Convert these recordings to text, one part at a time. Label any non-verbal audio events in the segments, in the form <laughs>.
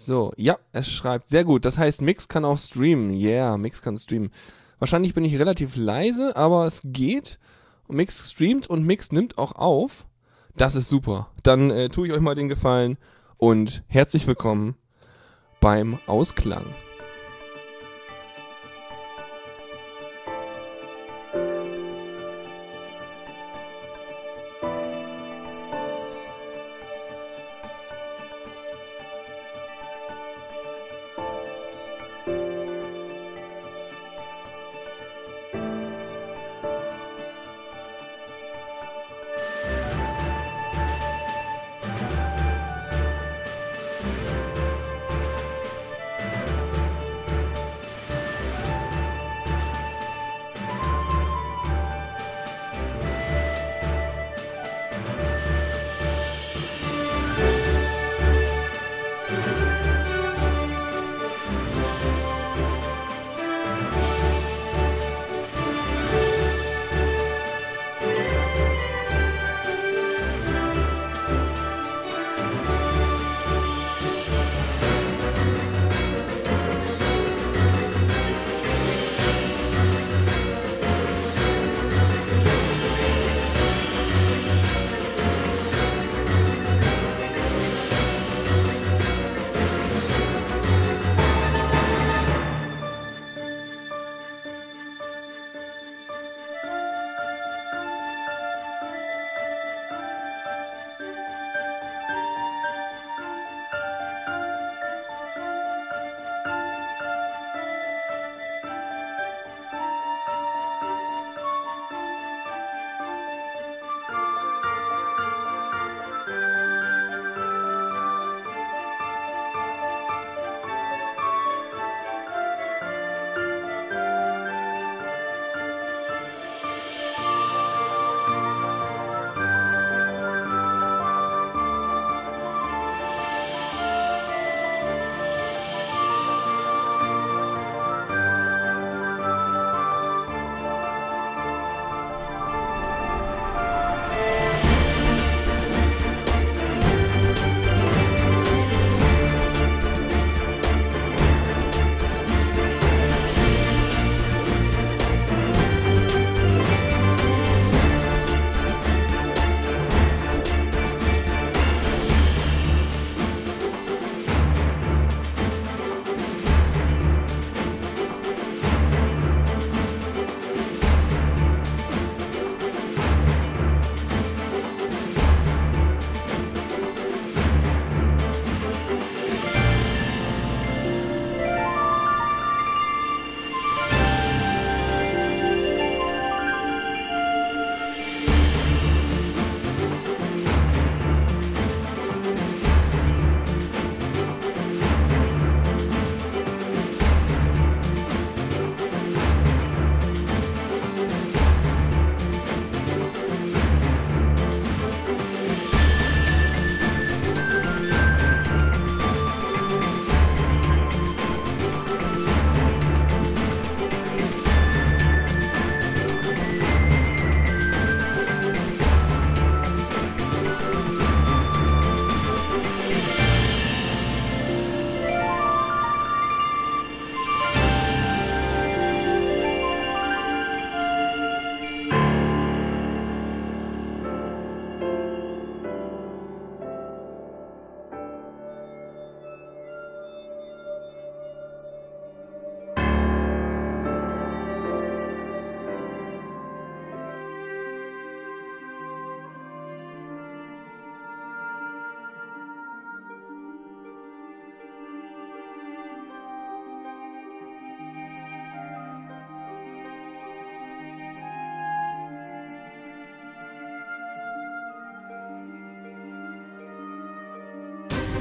So, ja, es schreibt. Sehr gut. Das heißt, Mix kann auch streamen. Yeah, Mix kann streamen. Wahrscheinlich bin ich relativ leise, aber es geht. Mix streamt und Mix nimmt auch auf. Das ist super. Dann äh, tue ich euch mal den Gefallen und herzlich willkommen beim Ausklang.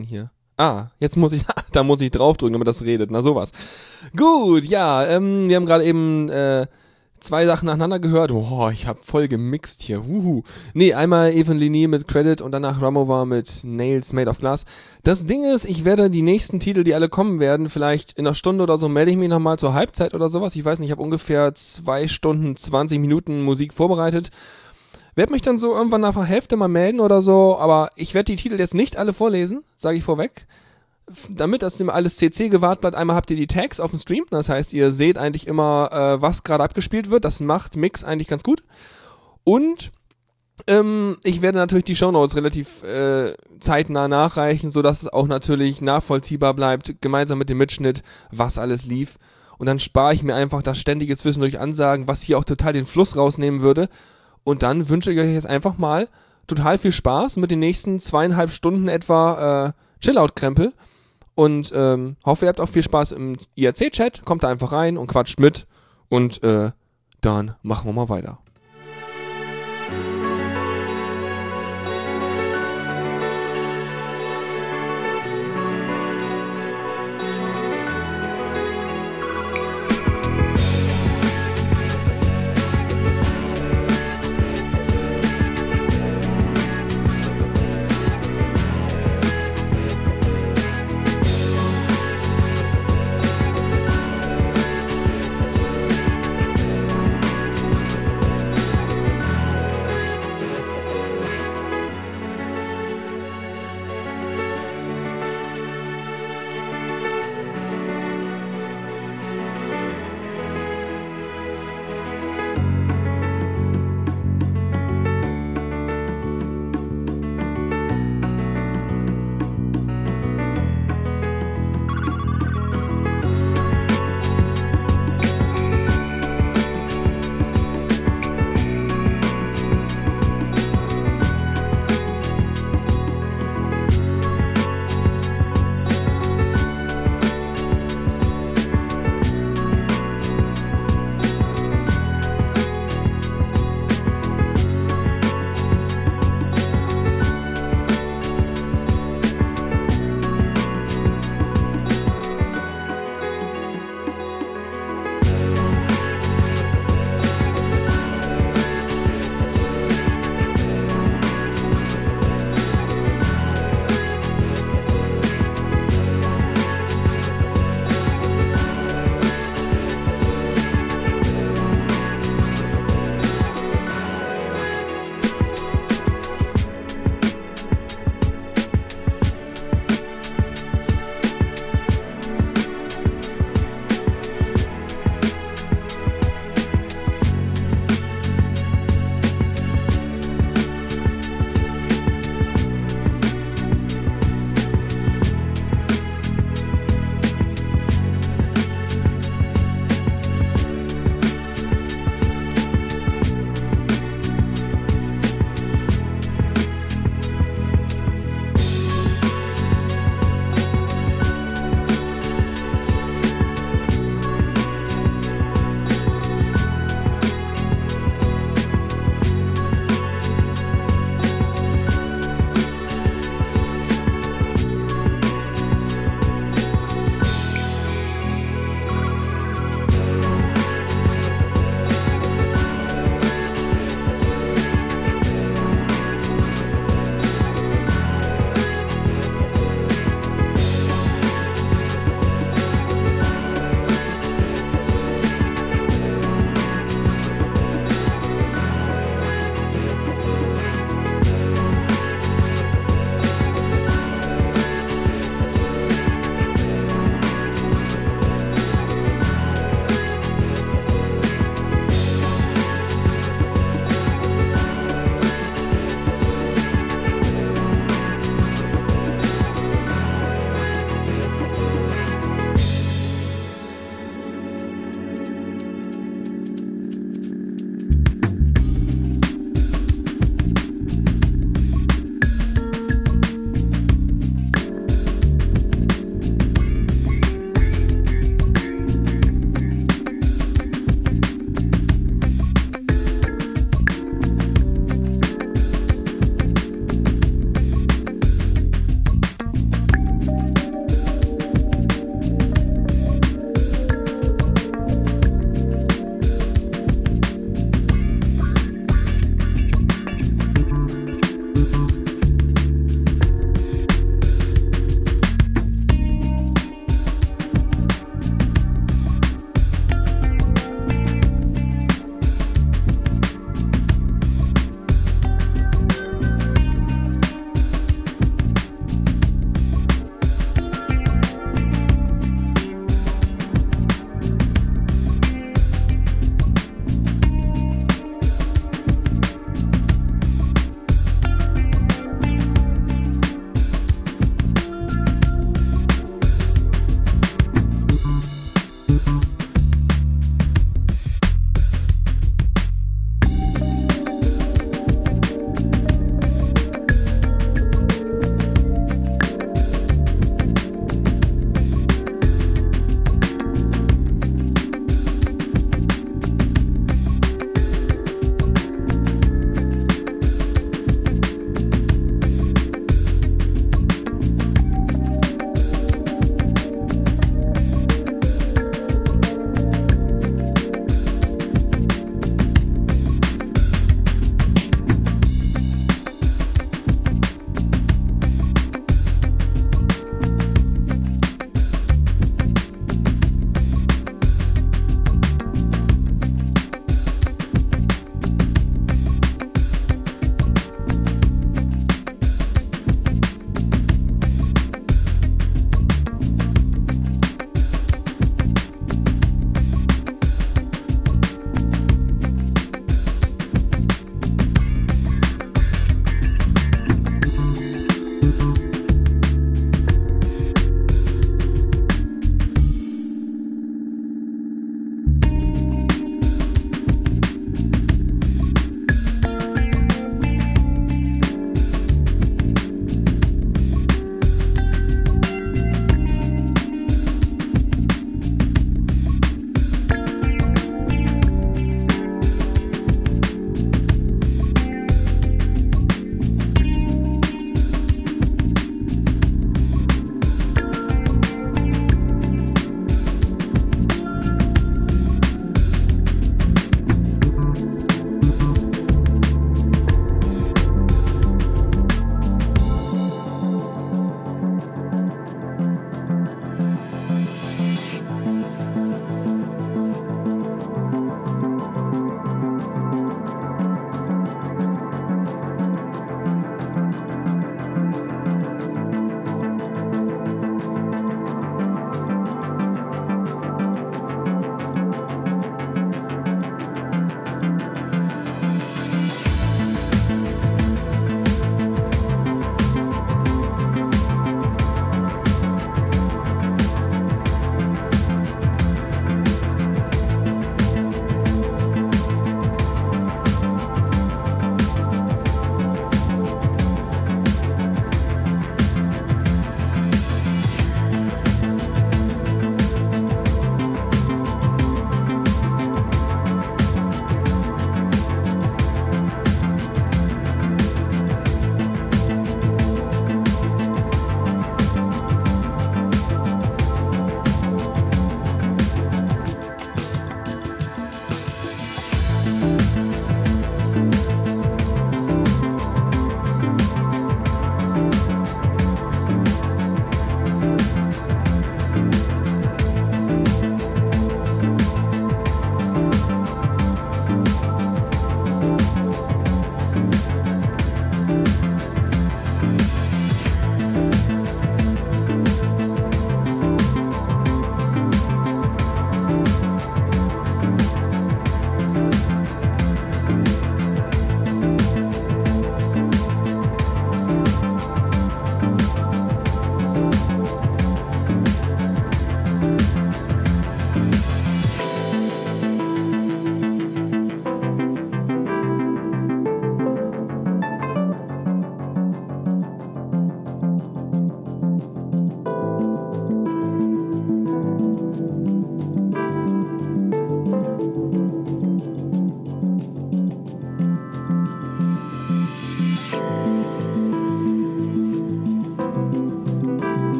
Denn hier? Ah, jetzt muss ich, <laughs> da muss ich draufdrücken, damit das redet. Na sowas. Gut, ja, ähm, wir haben gerade eben äh, zwei Sachen nacheinander gehört. Boah, ich habe voll gemixt hier. Huhu. Nee, einmal Linie mit Credit und danach Ramova mit Nails Made of Glass. Das Ding ist, ich werde die nächsten Titel, die alle kommen werden, vielleicht in einer Stunde oder so melde ich mich nochmal zur Halbzeit oder sowas. Ich weiß nicht, ich habe ungefähr zwei Stunden, 20 Minuten Musik vorbereitet. Werd mich dann so irgendwann nach der Hälfte mal melden oder so, aber ich werde die Titel jetzt nicht alle vorlesen, sage ich vorweg. Damit das immer alles CC gewahrt bleibt, einmal habt ihr die Tags auf dem Stream, das heißt, ihr seht eigentlich immer, äh, was gerade abgespielt wird. Das macht Mix eigentlich ganz gut. Und ähm, ich werde natürlich die Shownotes relativ äh, zeitnah nachreichen, sodass es auch natürlich nachvollziehbar bleibt, gemeinsam mit dem Mitschnitt, was alles lief. Und dann spare ich mir einfach das ständige zwischendurch Ansagen, was hier auch total den Fluss rausnehmen würde. Und dann wünsche ich euch jetzt einfach mal total viel Spaß mit den nächsten zweieinhalb Stunden etwa äh, Chillout-Krempel. Und ähm, hoffe, ihr habt auch viel Spaß im IRC-Chat. Kommt da einfach rein und quatscht mit. Und äh, dann machen wir mal weiter.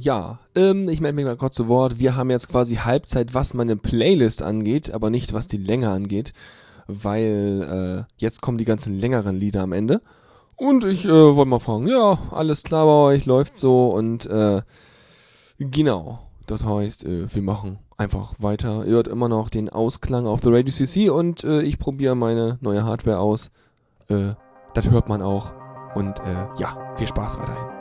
Ja, ähm, ich melde mich mal kurz zu Wort. Wir haben jetzt quasi Halbzeit, was meine Playlist angeht, aber nicht, was die Länge angeht, weil äh, jetzt kommen die ganzen längeren Lieder am Ende. Und ich äh, wollte mal fragen, ja, alles klar bei euch, läuft so und äh, genau, das heißt, äh, wir machen einfach weiter. Ihr hört immer noch den Ausklang auf The Radio CC und äh, ich probiere meine neue Hardware aus. Äh, das hört man auch. Und äh, ja, viel Spaß weiterhin.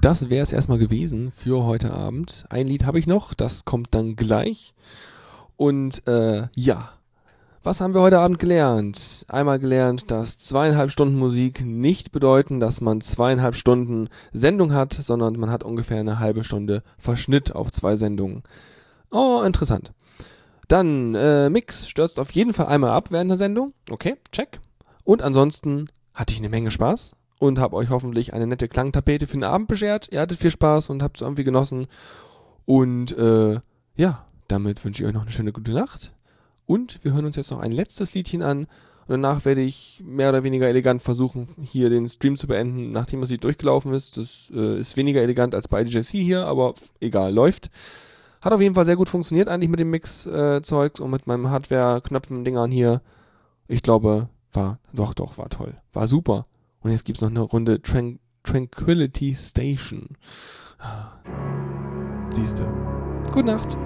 Das wäre es erstmal gewesen für heute Abend. Ein Lied habe ich noch, das kommt dann gleich. Und äh, ja, was haben wir heute Abend gelernt? Einmal gelernt, dass zweieinhalb Stunden Musik nicht bedeuten, dass man zweieinhalb Stunden Sendung hat, sondern man hat ungefähr eine halbe Stunde Verschnitt auf zwei Sendungen. Oh, interessant. Dann, äh, Mix stürzt auf jeden Fall einmal ab während der Sendung. Okay, check. Und ansonsten hatte ich eine Menge Spaß und habe euch hoffentlich eine nette Klangtapete für den Abend beschert. Ihr hattet viel Spaß und habt es irgendwie genossen. Und äh, ja, damit wünsche ich euch noch eine schöne gute Nacht. Und wir hören uns jetzt noch ein letztes Liedchen an. Und danach werde ich mehr oder weniger elegant versuchen, hier den Stream zu beenden, nachdem das Lied durchgelaufen ist. Das äh, ist weniger elegant als bei DJC hier, aber egal, läuft. Hat auf jeden Fall sehr gut funktioniert eigentlich mit dem Mix-Zeugs äh, und mit meinem Hardware-Knöpfen-Dingern hier. Ich glaube, war, doch, doch, war toll. War super. Und jetzt gibt's noch eine Runde Tran Tranquility Station. Siehste. Gute Nacht.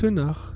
Gute Nacht.